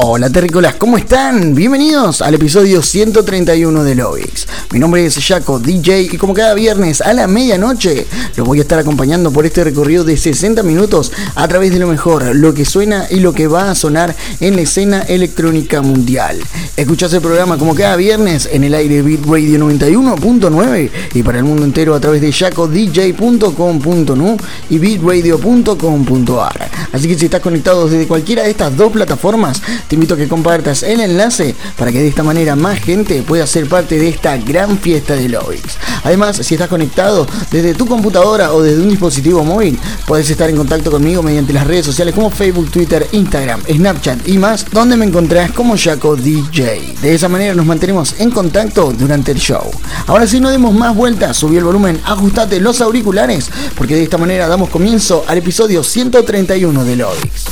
Hola terrícolas, ¿cómo están? Bienvenidos al episodio 131 de Lovix. Mi nombre es Jaco DJ y como cada viernes a la medianoche los voy a estar acompañando por este recorrido de 60 minutos a través de lo mejor, lo que suena y lo que va a sonar en la escena electrónica mundial. Escuchás el programa como cada viernes en el aire Beat Radio 91.9 y para el mundo entero a través de jacodj.com.nu y beatradio.com.ar. Así que si estás conectado desde cualquiera de estas dos plataformas, te invito a que compartas el enlace para que de esta manera más gente pueda ser parte de esta gran fiesta de Lovix. Además, si estás conectado desde tu computadora o desde un dispositivo móvil, puedes estar en contacto conmigo mediante las redes sociales como Facebook, Twitter, Instagram, Snapchat y más, donde me encontrás como Jaco DJ. De esa manera nos mantenemos en contacto durante el show. Ahora sí, no demos más vueltas, subí el volumen, ajustate los auriculares, porque de esta manera damos comienzo al episodio 131 de Lovix.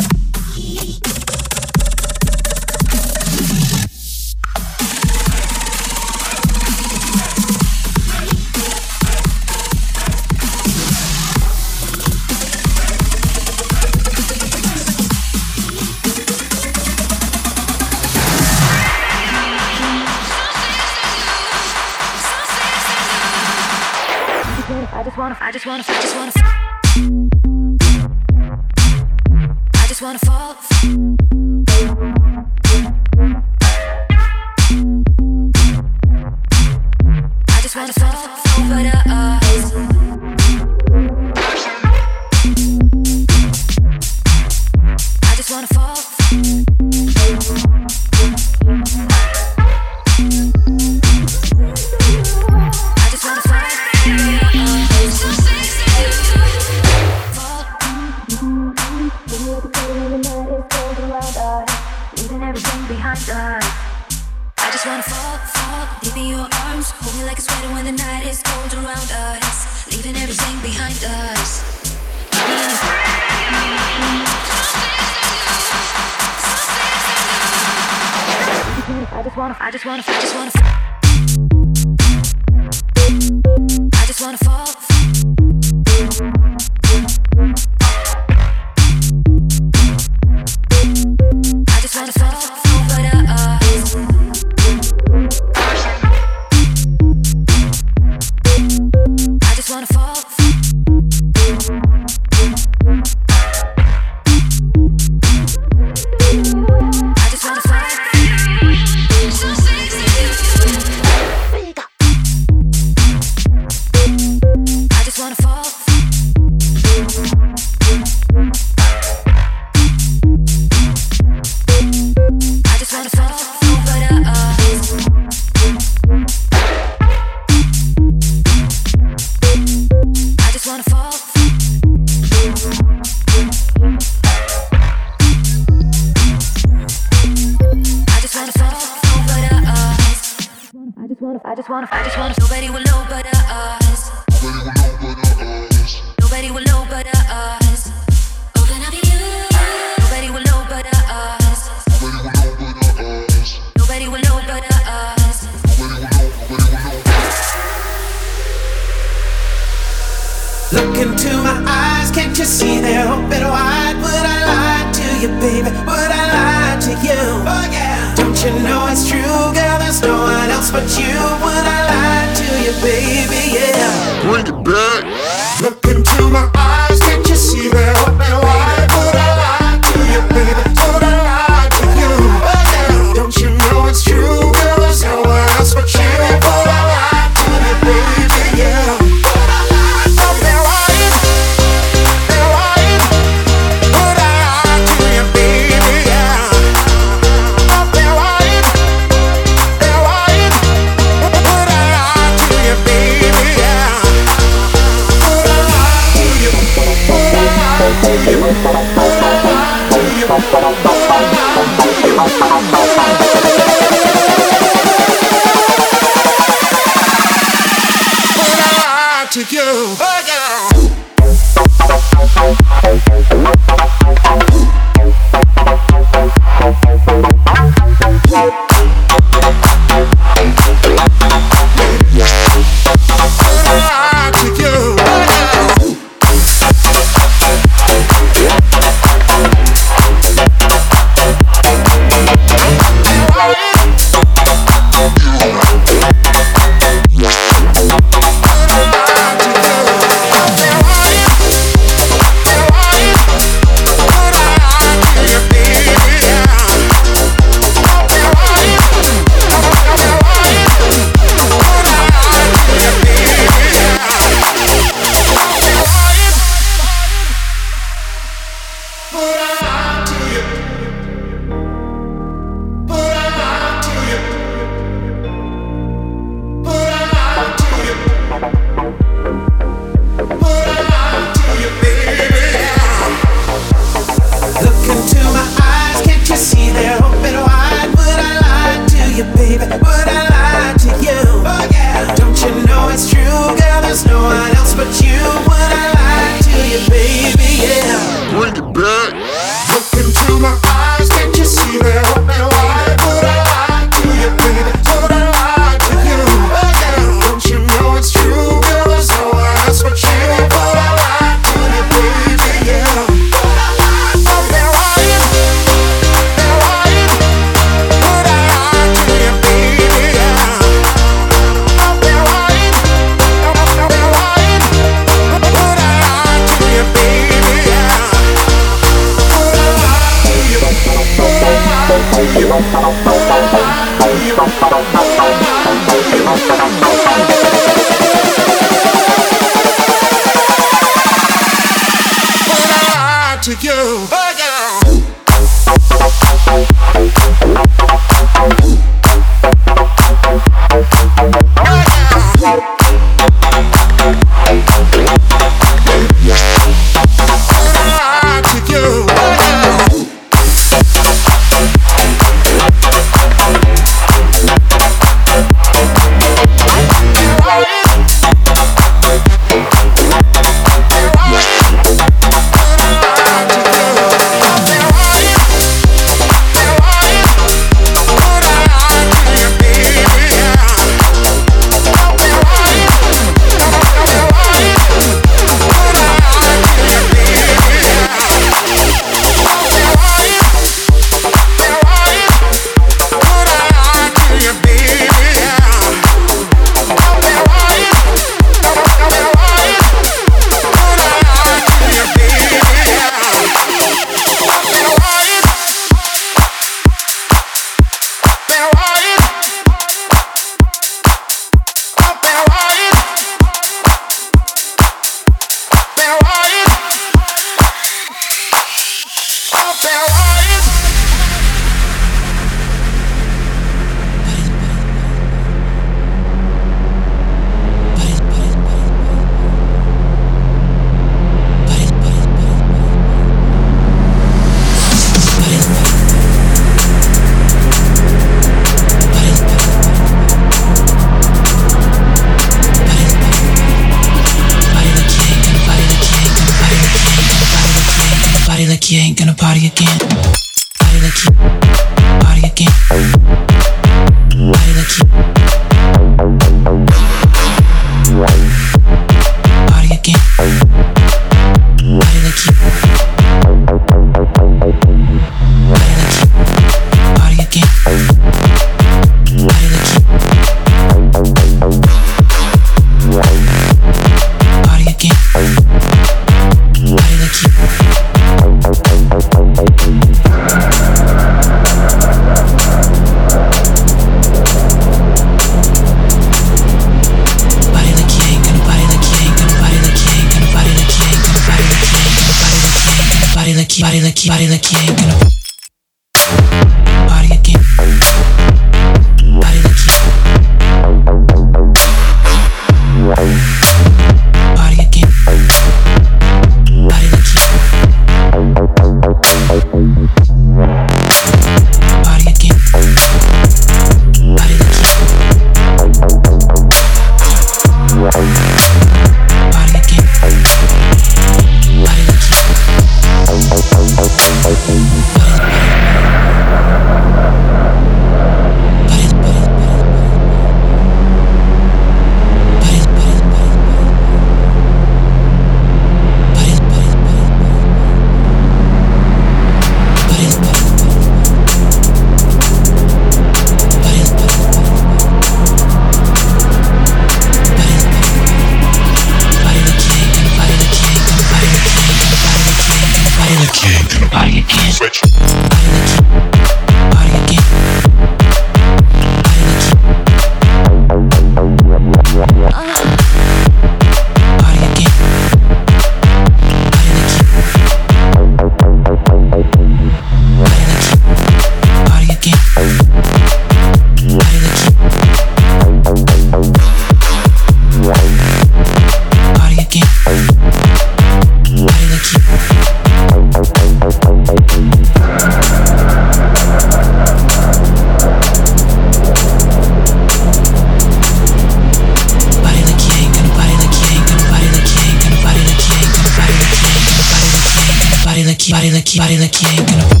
Body like you ain't gonna.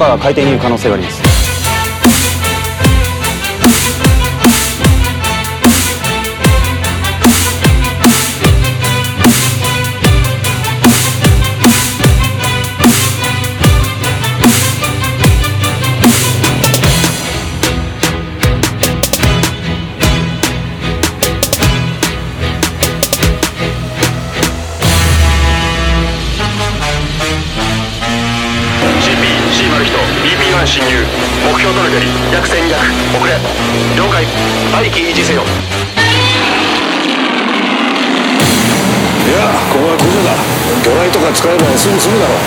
カーが海底にいる可能性があります。待機維持せよいやここは駆除だ。魚雷とか使えばすぐ済むだろう。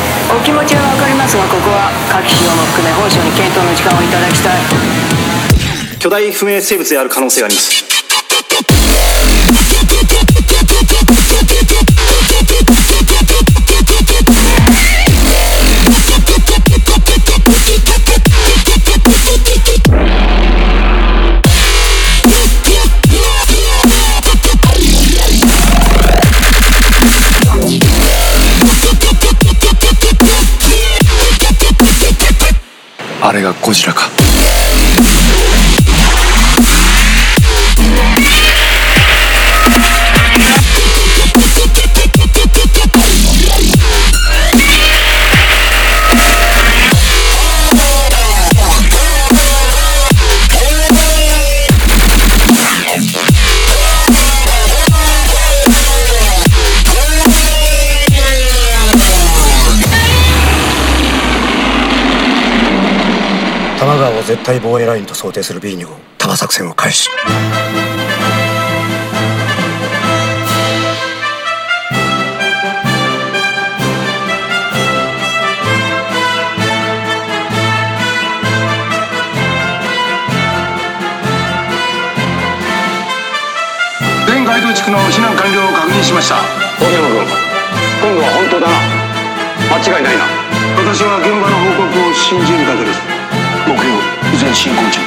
お気持ちは分かりますがここは火器使用も含め本省に検討の時間をいただきたい。巨大不明生物である可能性がありますあれがゴジラか。絶対防衛ラインと想定する B にを多摩作戦を開始。全街道地区の避難完了を確認しました。大山君今度は本当だな。間違いないな。私は現場の報告を信じるだけです。目標。依然進行中。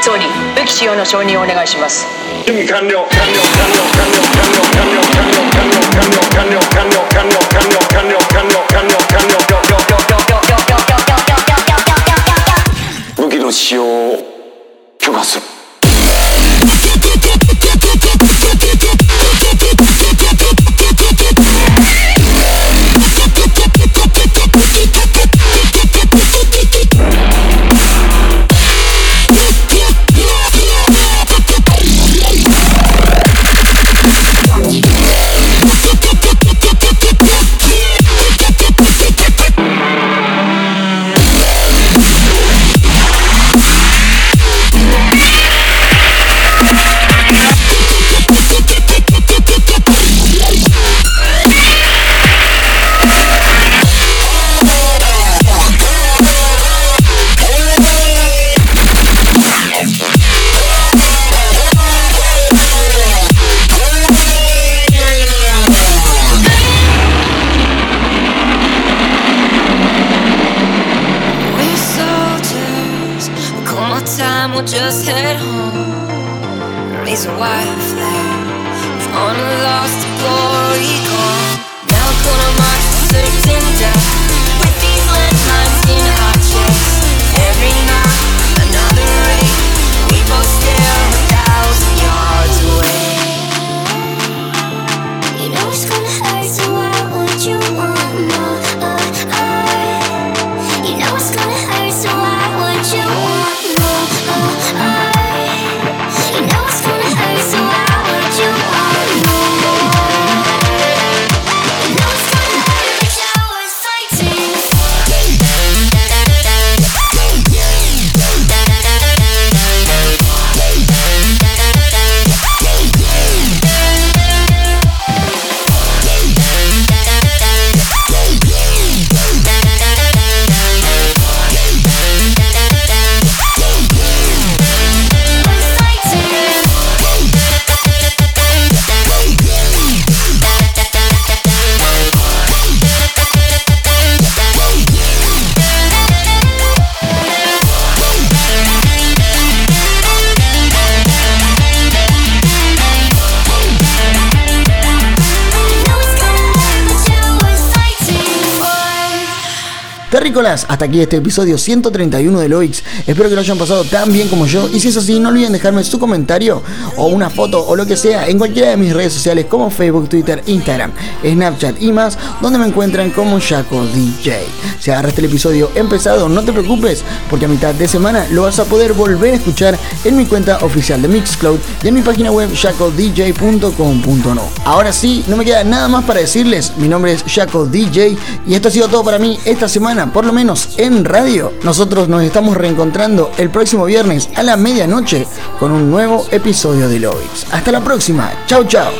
総理武器使用の承認をお願いします。準備完了完了完了完了完了完了完了完了完了完了完了完了完了完了完了完了完了武器の使用を許可する。Terrícolas, hasta aquí este episodio 131 de Loix. Espero que lo hayan pasado tan bien como yo. Y si es así, no olviden dejarme su comentario o una foto o lo que sea en cualquiera de mis redes sociales como Facebook, Twitter, Instagram, Snapchat y más, donde me encuentran como Jaco DJ. Si agarraste el episodio empezado, no te preocupes, porque a mitad de semana lo vas a poder volver a escuchar en mi cuenta oficial de Mixcloud y en mi página web jacodj.com.no. Ahora sí, no me queda nada más para decirles. Mi nombre es Jaco DJ y esto ha sido todo para mí esta semana, por lo menos en radio. Nosotros nos estamos reencontrando el próximo viernes a la medianoche con un nuevo episodio de Lovix. Hasta la próxima. Chau, chau.